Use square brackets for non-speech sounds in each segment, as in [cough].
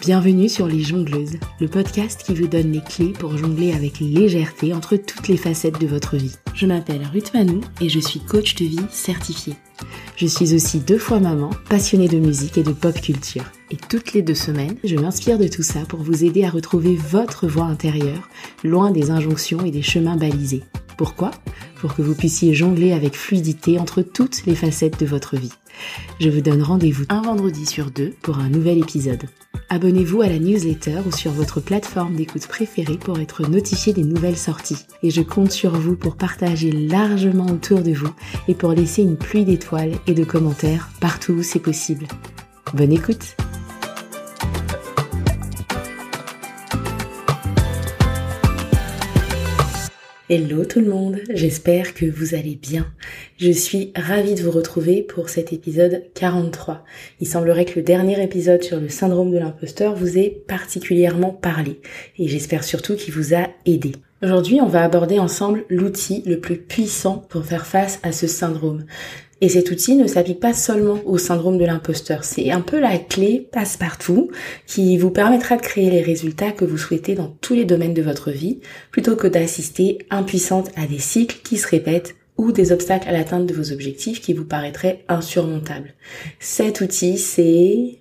Bienvenue sur Les Jongleuses, le podcast qui vous donne les clés pour jongler avec légèreté entre toutes les facettes de votre vie. Je m'appelle Ruth Manou et je suis coach de vie certifiée. Je suis aussi deux fois maman, passionnée de musique et de pop culture. Et toutes les deux semaines, je m'inspire de tout ça pour vous aider à retrouver votre voix intérieure, loin des injonctions et des chemins balisés. Pourquoi? Pour que vous puissiez jongler avec fluidité entre toutes les facettes de votre vie. Je vous donne rendez-vous un vendredi sur deux pour un nouvel épisode. Abonnez-vous à la newsletter ou sur votre plateforme d'écoute préférée pour être notifié des nouvelles sorties. Et je compte sur vous pour partager largement autour de vous et pour laisser une pluie d'étoiles et de commentaires partout où c'est possible. Bonne écoute Hello tout le monde, j'espère que vous allez bien. Je suis ravie de vous retrouver pour cet épisode 43. Il semblerait que le dernier épisode sur le syndrome de l'imposteur vous ait particulièrement parlé et j'espère surtout qu'il vous a aidé. Aujourd'hui, on va aborder ensemble l'outil le plus puissant pour faire face à ce syndrome. Et cet outil ne s'applique pas seulement au syndrome de l'imposteur, c'est un peu la clé passe-partout qui vous permettra de créer les résultats que vous souhaitez dans tous les domaines de votre vie, plutôt que d'assister impuissante à des cycles qui se répètent ou des obstacles à l'atteinte de vos objectifs qui vous paraîtraient insurmontables. Cet outil, c'est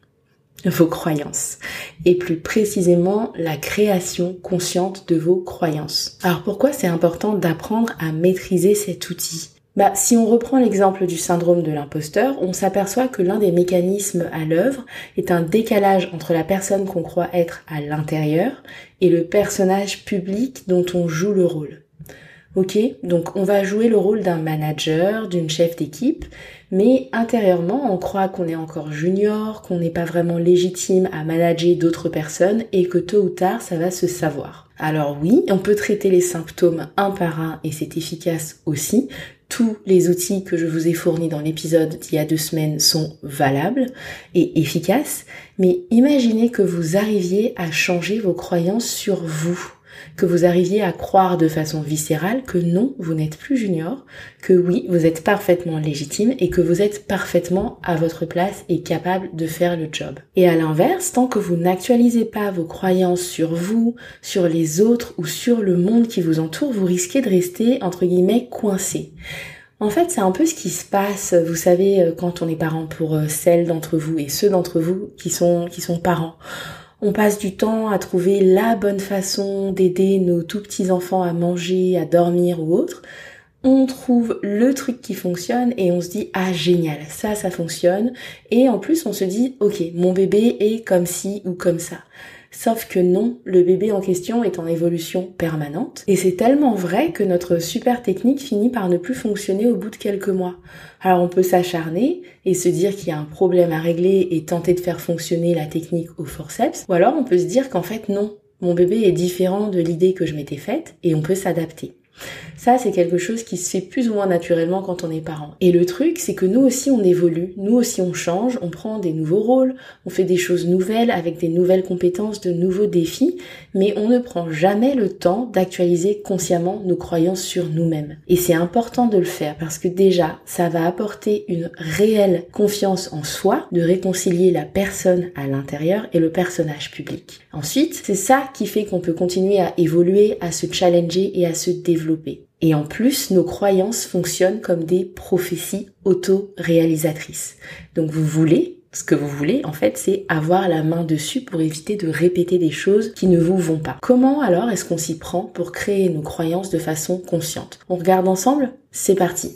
vos croyances et plus précisément la création consciente de vos croyances. Alors pourquoi c'est important d'apprendre à maîtriser cet outil? Bah, si on reprend l'exemple du syndrome de l'imposteur, on s'aperçoit que l'un des mécanismes à l'œuvre est un décalage entre la personne qu'on croit être à l'intérieur et le personnage public dont on joue le rôle. Ok, donc on va jouer le rôle d'un manager, d'une chef d'équipe, mais intérieurement on croit qu'on est encore junior, qu'on n'est pas vraiment légitime à manager d'autres personnes et que tôt ou tard ça va se savoir. Alors oui, on peut traiter les symptômes un par un et c'est efficace aussi, tous les outils que je vous ai fournis dans l'épisode d'il y a deux semaines sont valables et efficaces, mais imaginez que vous arriviez à changer vos croyances sur vous que vous arriviez à croire de façon viscérale que non, vous n'êtes plus junior, que oui, vous êtes parfaitement légitime et que vous êtes parfaitement à votre place et capable de faire le job. Et à l'inverse, tant que vous n'actualisez pas vos croyances sur vous, sur les autres ou sur le monde qui vous entoure, vous risquez de rester, entre guillemets, coincé. En fait, c'est un peu ce qui se passe, vous savez, euh, quand on est parent pour euh, celles d'entre vous et ceux d'entre vous qui sont, qui sont parents. On passe du temps à trouver la bonne façon d'aider nos tout petits enfants à manger, à dormir ou autre. On trouve le truc qui fonctionne et on se dit ah génial, ça ça fonctionne et en plus on se dit OK, mon bébé est comme ci ou comme ça. Sauf que non, le bébé en question est en évolution permanente. Et c'est tellement vrai que notre super technique finit par ne plus fonctionner au bout de quelques mois. Alors on peut s'acharner et se dire qu'il y a un problème à régler et tenter de faire fonctionner la technique au forceps. Ou alors on peut se dire qu'en fait non, mon bébé est différent de l'idée que je m'étais faite et on peut s'adapter. Ça, c'est quelque chose qui se fait plus ou moins naturellement quand on est parent. Et le truc, c'est que nous aussi on évolue, nous aussi on change, on prend des nouveaux rôles, on fait des choses nouvelles avec des nouvelles compétences, de nouveaux défis, mais on ne prend jamais le temps d'actualiser consciemment nos croyances sur nous-mêmes. Et c'est important de le faire parce que déjà, ça va apporter une réelle confiance en soi, de réconcilier la personne à l'intérieur et le personnage public. Ensuite, c'est ça qui fait qu'on peut continuer à évoluer, à se challenger et à se développer. Et en plus, nos croyances fonctionnent comme des prophéties auto-réalisatrices. Donc vous voulez, ce que vous voulez, en fait, c'est avoir la main dessus pour éviter de répéter des choses qui ne vous vont pas. Comment alors est-ce qu'on s'y prend pour créer nos croyances de façon consciente? On regarde ensemble? C'est parti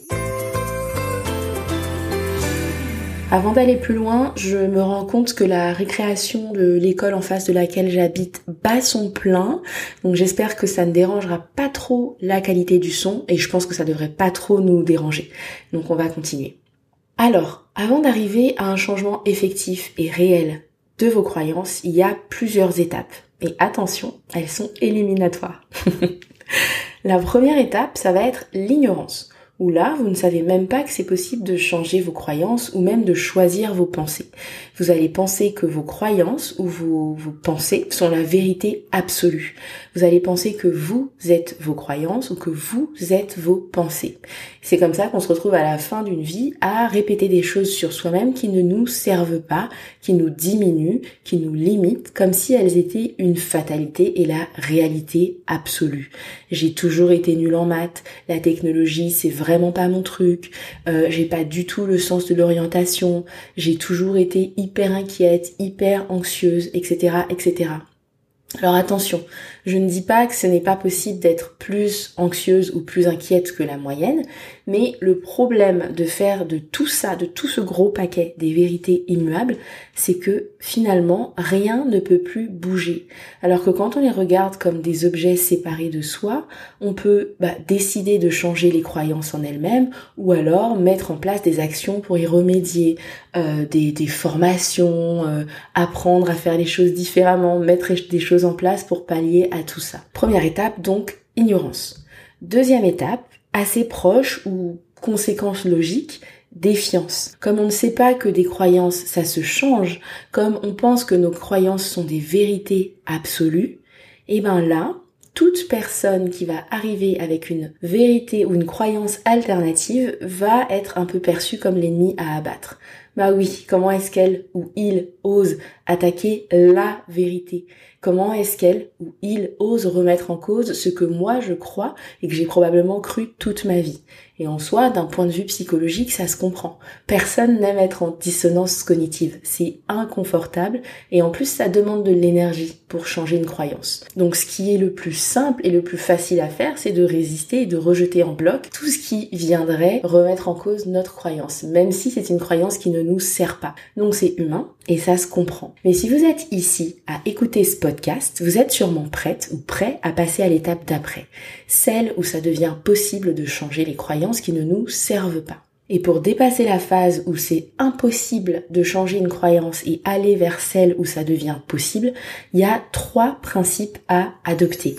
Avant d'aller plus loin, je me rends compte que la récréation de l'école en face de laquelle j'habite bat son plein. Donc j'espère que ça ne dérangera pas trop la qualité du son et je pense que ça devrait pas trop nous déranger. Donc on va continuer. Alors, avant d'arriver à un changement effectif et réel de vos croyances, il y a plusieurs étapes. Et attention, elles sont éliminatoires. [laughs] la première étape, ça va être l'ignorance. Où là, vous ne savez même pas que c'est possible de changer vos croyances ou même de choisir vos pensées. Vous allez penser que vos croyances ou vos, vos pensées sont la vérité absolue. Vous allez penser que vous êtes vos croyances ou que vous êtes vos pensées. C'est comme ça qu'on se retrouve à la fin d'une vie à répéter des choses sur soi-même qui ne nous servent pas, qui nous diminuent, qui nous limitent, comme si elles étaient une fatalité et la réalité absolue. J'ai toujours été nulle en maths, la technologie c'est vraiment pas mon truc, euh, j'ai pas du tout le sens de l'orientation, j'ai toujours été hyper inquiète, hyper anxieuse, etc., etc. Alors attention, je ne dis pas que ce n'est pas possible d'être plus anxieuse ou plus inquiète que la moyenne, mais le problème de faire de tout ça, de tout ce gros paquet des vérités immuables, c'est que finalement rien ne peut plus bouger. Alors que quand on les regarde comme des objets séparés de soi, on peut bah, décider de changer les croyances en elles-mêmes ou alors mettre en place des actions pour y remédier, euh, des, formations, euh, apprendre à faire les choses différemment, mettre des choses en place pour pallier tout ça. Première étape donc, ignorance. Deuxième étape, assez proche ou conséquence logique, défiance. Comme on ne sait pas que des croyances, ça se change, comme on pense que nos croyances sont des vérités absolues, et eh ben là, toute personne qui va arriver avec une vérité ou une croyance alternative va être un peu perçue comme l'ennemi à abattre. Bah oui, comment est-ce qu'elle ou il ose attaquer la vérité? Comment est-ce qu'elle ou il ose remettre en cause ce que moi je crois et que j'ai probablement cru toute ma vie? Et en soi, d'un point de vue psychologique, ça se comprend. Personne n'aime être en dissonance cognitive. C'est inconfortable et en plus ça demande de l'énergie pour changer une croyance. Donc ce qui est le plus simple et le plus facile à faire, c'est de résister et de rejeter en bloc tout ce qui viendrait remettre en cause notre croyance, même si c'est une croyance qui ne nous sert pas. Donc c'est humain et ça se comprend. Mais si vous êtes ici à écouter ce podcast, vous êtes sûrement prête ou prêt à passer à l'étape d'après, celle où ça devient possible de changer les croyances qui ne nous servent pas. Et pour dépasser la phase où c'est impossible de changer une croyance et aller vers celle où ça devient possible, il y a trois principes à adopter.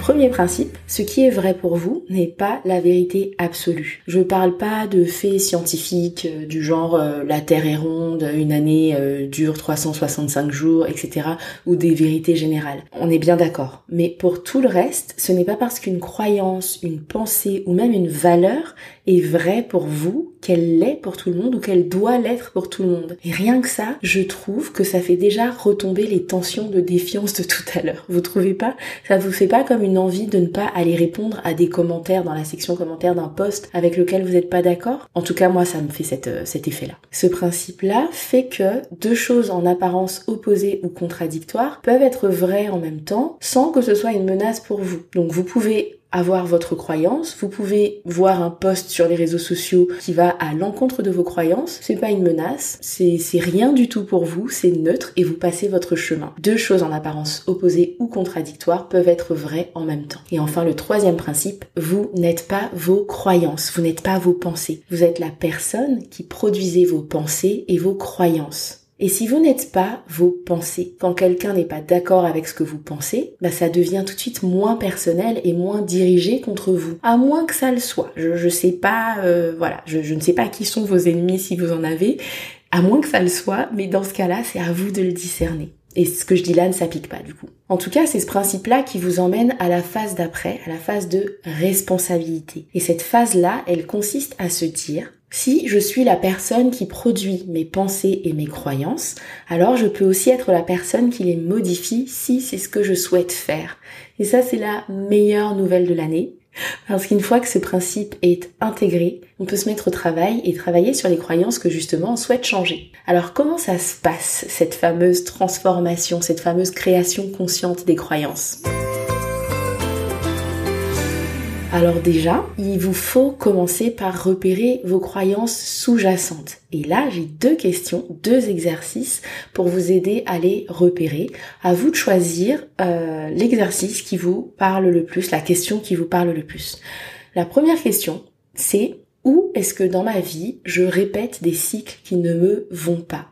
Premier principe, ce qui est vrai pour vous n'est pas la vérité absolue. Je parle pas de faits scientifiques euh, du genre euh, la Terre est ronde, une année euh, dure 365 jours, etc. ou des vérités générales. On est bien d'accord. Mais pour tout le reste, ce n'est pas parce qu'une croyance, une pensée ou même une valeur est vraie pour vous qu'elle l'est pour tout le monde ou qu'elle doit l'être pour tout le monde. Et rien que ça, je trouve que ça fait déjà retomber les tensions de défiance de tout à l'heure. Vous trouvez pas? Ça vous fait pas comme une envie de ne pas aller répondre à des commentaires dans la section commentaires d'un post avec lequel vous n'êtes pas d'accord? En tout cas, moi, ça me fait euh, cet effet-là. Ce principe-là fait que deux choses en apparence opposées ou contradictoires peuvent être vraies en même temps sans que ce soit une menace pour vous. Donc vous pouvez avoir votre croyance. Vous pouvez voir un post sur les réseaux sociaux qui va à l'encontre de vos croyances. C'est pas une menace, c'est rien du tout pour vous, c'est neutre et vous passez votre chemin. Deux choses en apparence opposées ou contradictoires peuvent être vraies en même temps. Et enfin, le troisième principe, vous n'êtes pas vos croyances, vous n'êtes pas vos pensées. Vous êtes la personne qui produisez vos pensées et vos croyances. Et si vous n'êtes pas vos pensées, quand quelqu'un n'est pas d'accord avec ce que vous pensez, bah ça devient tout de suite moins personnel et moins dirigé contre vous. À moins que ça le soit. Je, je sais pas, euh, voilà, je, je ne sais pas qui sont vos ennemis si vous en avez, à moins que ça le soit, mais dans ce cas-là, c'est à vous de le discerner. Et ce que je dis là ne s'applique pas du coup. En tout cas, c'est ce principe-là qui vous emmène à la phase d'après, à la phase de responsabilité. Et cette phase-là, elle consiste à se dire, si je suis la personne qui produit mes pensées et mes croyances, alors je peux aussi être la personne qui les modifie si c'est ce que je souhaite faire. Et ça, c'est la meilleure nouvelle de l'année. Parce qu'une fois que ce principe est intégré, on peut se mettre au travail et travailler sur les croyances que justement on souhaite changer. Alors comment ça se passe, cette fameuse transformation, cette fameuse création consciente des croyances? Alors déjà, il vous faut commencer par repérer vos croyances sous-jacentes. Et là, j'ai deux questions, deux exercices pour vous aider à les repérer. À vous de choisir euh, l'exercice qui vous parle le plus, la question qui vous parle le plus. La première question, c'est ou est-ce que dans ma vie, je répète des cycles qui ne me vont pas?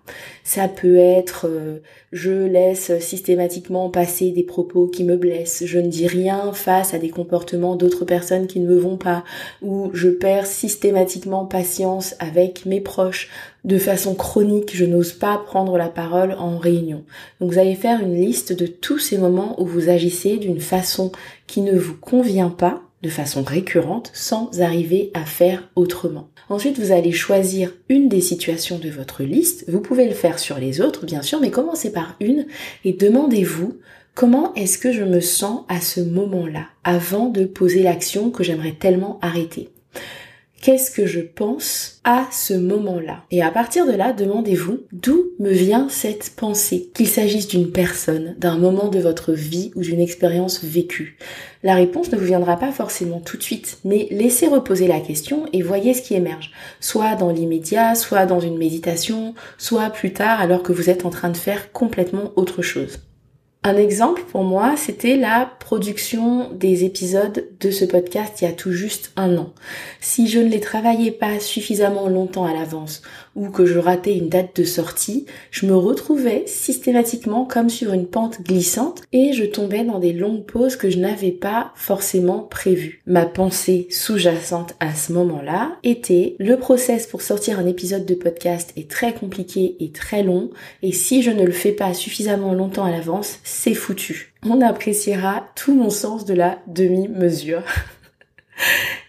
Ça peut être euh, je laisse systématiquement passer des propos qui me blessent, je ne dis rien face à des comportements d'autres personnes qui ne me vont pas, ou je perds systématiquement patience avec mes proches. De façon chronique, je n'ose pas prendre la parole en réunion. Donc vous allez faire une liste de tous ces moments où vous agissez d'une façon qui ne vous convient pas de façon récurrente sans arriver à faire autrement. Ensuite, vous allez choisir une des situations de votre liste. Vous pouvez le faire sur les autres, bien sûr, mais commencez par une et demandez-vous comment est-ce que je me sens à ce moment-là avant de poser l'action que j'aimerais tellement arrêter qu'est-ce que je pense à ce moment-là? Et à partir de là, demandez-vous d'où me vient cette pensée, qu'il s'agisse d'une personne, d'un moment de votre vie ou d'une expérience vécue? La réponse ne vous viendra pas forcément tout de suite, mais laissez reposer la question et voyez ce qui émerge, soit dans l'immédiat, soit dans une méditation, soit plus tard alors que vous êtes en train de faire complètement autre chose. Un exemple pour moi, c'était la production des épisodes de ce podcast il y a tout juste un an. Si je ne les travaillais pas suffisamment longtemps à l'avance ou que je ratais une date de sortie, je me retrouvais systématiquement comme sur une pente glissante et je tombais dans des longues pauses que je n'avais pas forcément prévues. Ma pensée sous-jacente à ce moment-là était le process pour sortir un épisode de podcast est très compliqué et très long et si je ne le fais pas suffisamment longtemps à l'avance, c'est foutu. On appréciera tout mon sens de la demi-mesure. [laughs]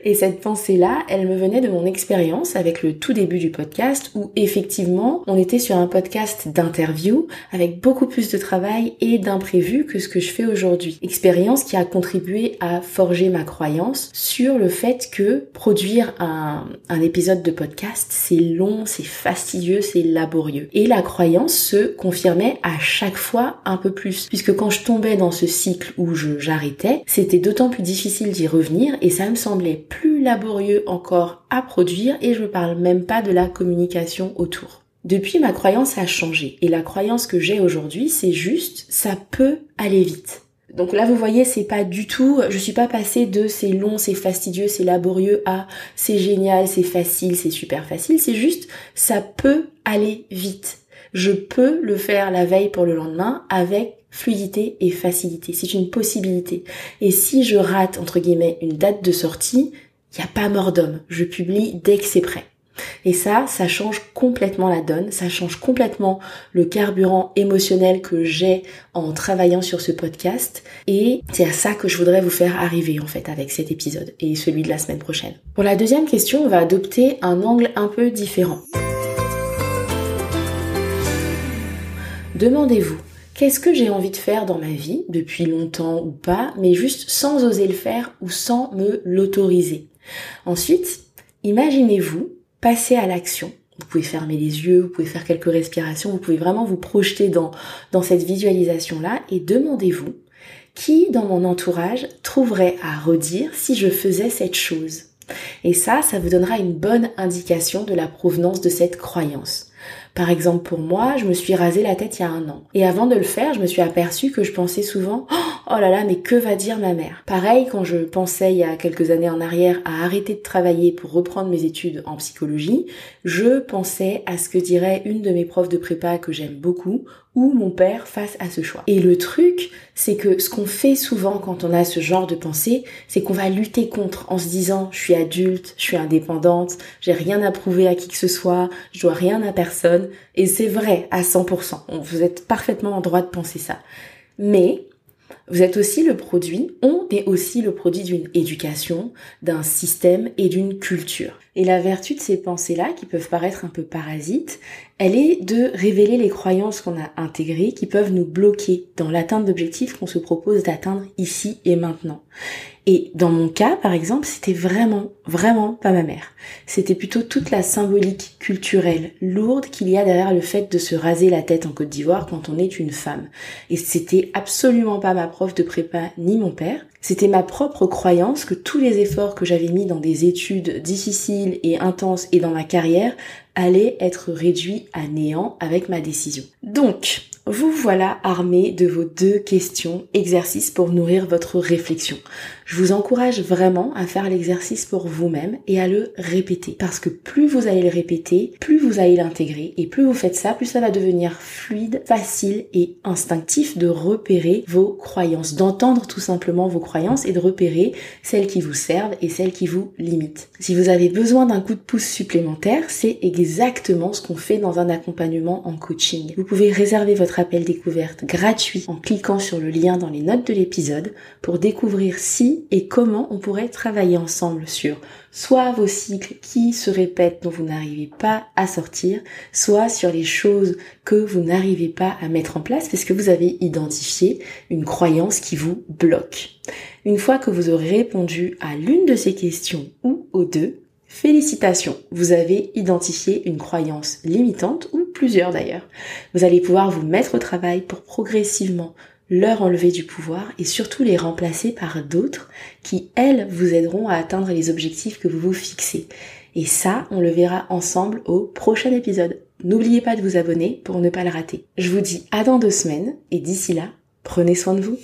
Et cette pensée-là, elle me venait de mon expérience avec le tout début du podcast où effectivement on était sur un podcast d'interview avec beaucoup plus de travail et d'imprévus que ce que je fais aujourd'hui. Expérience qui a contribué à forger ma croyance sur le fait que produire un, un épisode de podcast c'est long, c'est fastidieux, c'est laborieux. Et la croyance se confirmait à chaque fois un peu plus puisque quand je tombais dans ce cycle où j'arrêtais, c'était d'autant plus difficile d'y revenir et ça me semblait plus laborieux encore à produire et je ne parle même pas de la communication autour. Depuis, ma croyance a changé et la croyance que j'ai aujourd'hui, c'est juste ça peut aller vite. Donc là, vous voyez, c'est pas du tout, je suis pas passée de c'est long, c'est fastidieux, c'est laborieux à c'est génial, c'est facile, c'est super facile. C'est juste, ça peut aller vite. Je peux le faire la veille pour le lendemain avec fluidité et facilité. C'est une possibilité. Et si je rate, entre guillemets, une date de sortie, il n'y a pas mort d'homme. Je publie dès que c'est prêt. Et ça, ça change complètement la donne, ça change complètement le carburant émotionnel que j'ai en travaillant sur ce podcast. Et c'est à ça que je voudrais vous faire arriver en fait avec cet épisode et celui de la semaine prochaine. Pour la deuxième question, on va adopter un angle un peu différent. Demandez-vous, Qu'est-ce que j'ai envie de faire dans ma vie, depuis longtemps ou pas, mais juste sans oser le faire ou sans me l'autoriser? Ensuite, imaginez-vous passer à l'action. Vous pouvez fermer les yeux, vous pouvez faire quelques respirations, vous pouvez vraiment vous projeter dans, dans cette visualisation-là et demandez-vous qui dans mon entourage trouverait à redire si je faisais cette chose? Et ça, ça vous donnera une bonne indication de la provenance de cette croyance. Par exemple, pour moi, je me suis rasé la tête il y a un an. Et avant de le faire, je me suis aperçue que je pensais souvent Oh là là, mais que va dire ma mère? Pareil, quand je pensais il y a quelques années en arrière à arrêter de travailler pour reprendre mes études en psychologie, je pensais à ce que dirait une de mes profs de prépa que j'aime beaucoup ou mon père face à ce choix. Et le truc, c'est que ce qu'on fait souvent quand on a ce genre de pensée, c'est qu'on va lutter contre en se disant je suis adulte, je suis indépendante, j'ai rien à prouver à qui que ce soit, je dois rien à personne. Et c'est vrai à 100%. Vous êtes parfaitement en droit de penser ça. Mais vous êtes aussi le produit, on est aussi le produit d'une éducation, d'un système et d'une culture. Et la vertu de ces pensées-là, qui peuvent paraître un peu parasites, elle est de révéler les croyances qu'on a intégrées qui peuvent nous bloquer dans l'atteinte d'objectifs qu'on se propose d'atteindre ici et maintenant. Et dans mon cas, par exemple, c'était vraiment, vraiment pas ma mère. C'était plutôt toute la symbolique culturelle lourde qu'il y a derrière le fait de se raser la tête en Côte d'Ivoire quand on est une femme. Et c'était absolument pas ma prof de prépa ni mon père. C'était ma propre croyance que tous les efforts que j'avais mis dans des études difficiles et intenses et dans ma carrière allaient être réduits à néant avec ma décision. Donc, vous voilà armé de vos deux questions, exercices pour nourrir votre réflexion. Je vous encourage vraiment à faire l'exercice pour vous-même et à le répéter. Parce que plus vous allez le répéter, plus vous allez l'intégrer et plus vous faites ça, plus ça va devenir fluide, facile et instinctif de repérer vos croyances, d'entendre tout simplement vos croyances et de repérer celles qui vous servent et celles qui vous limitent. Si vous avez besoin d'un coup de pouce supplémentaire, c'est exactement ce qu'on fait dans un accompagnement en coaching. Vous pouvez réserver votre appel découverte gratuit en cliquant sur le lien dans les notes de l'épisode pour découvrir si et comment on pourrait travailler ensemble sur soit vos cycles qui se répètent dont vous n'arrivez pas à sortir, soit sur les choses que vous n'arrivez pas à mettre en place parce que vous avez identifié une croyance qui vous bloque. Une fois que vous aurez répondu à l'une de ces questions ou aux deux, Félicitations, vous avez identifié une croyance limitante ou plusieurs d'ailleurs. Vous allez pouvoir vous mettre au travail pour progressivement leur enlever du pouvoir et surtout les remplacer par d'autres qui, elles, vous aideront à atteindre les objectifs que vous vous fixez. Et ça, on le verra ensemble au prochain épisode. N'oubliez pas de vous abonner pour ne pas le rater. Je vous dis à dans deux semaines et d'ici là, prenez soin de vous.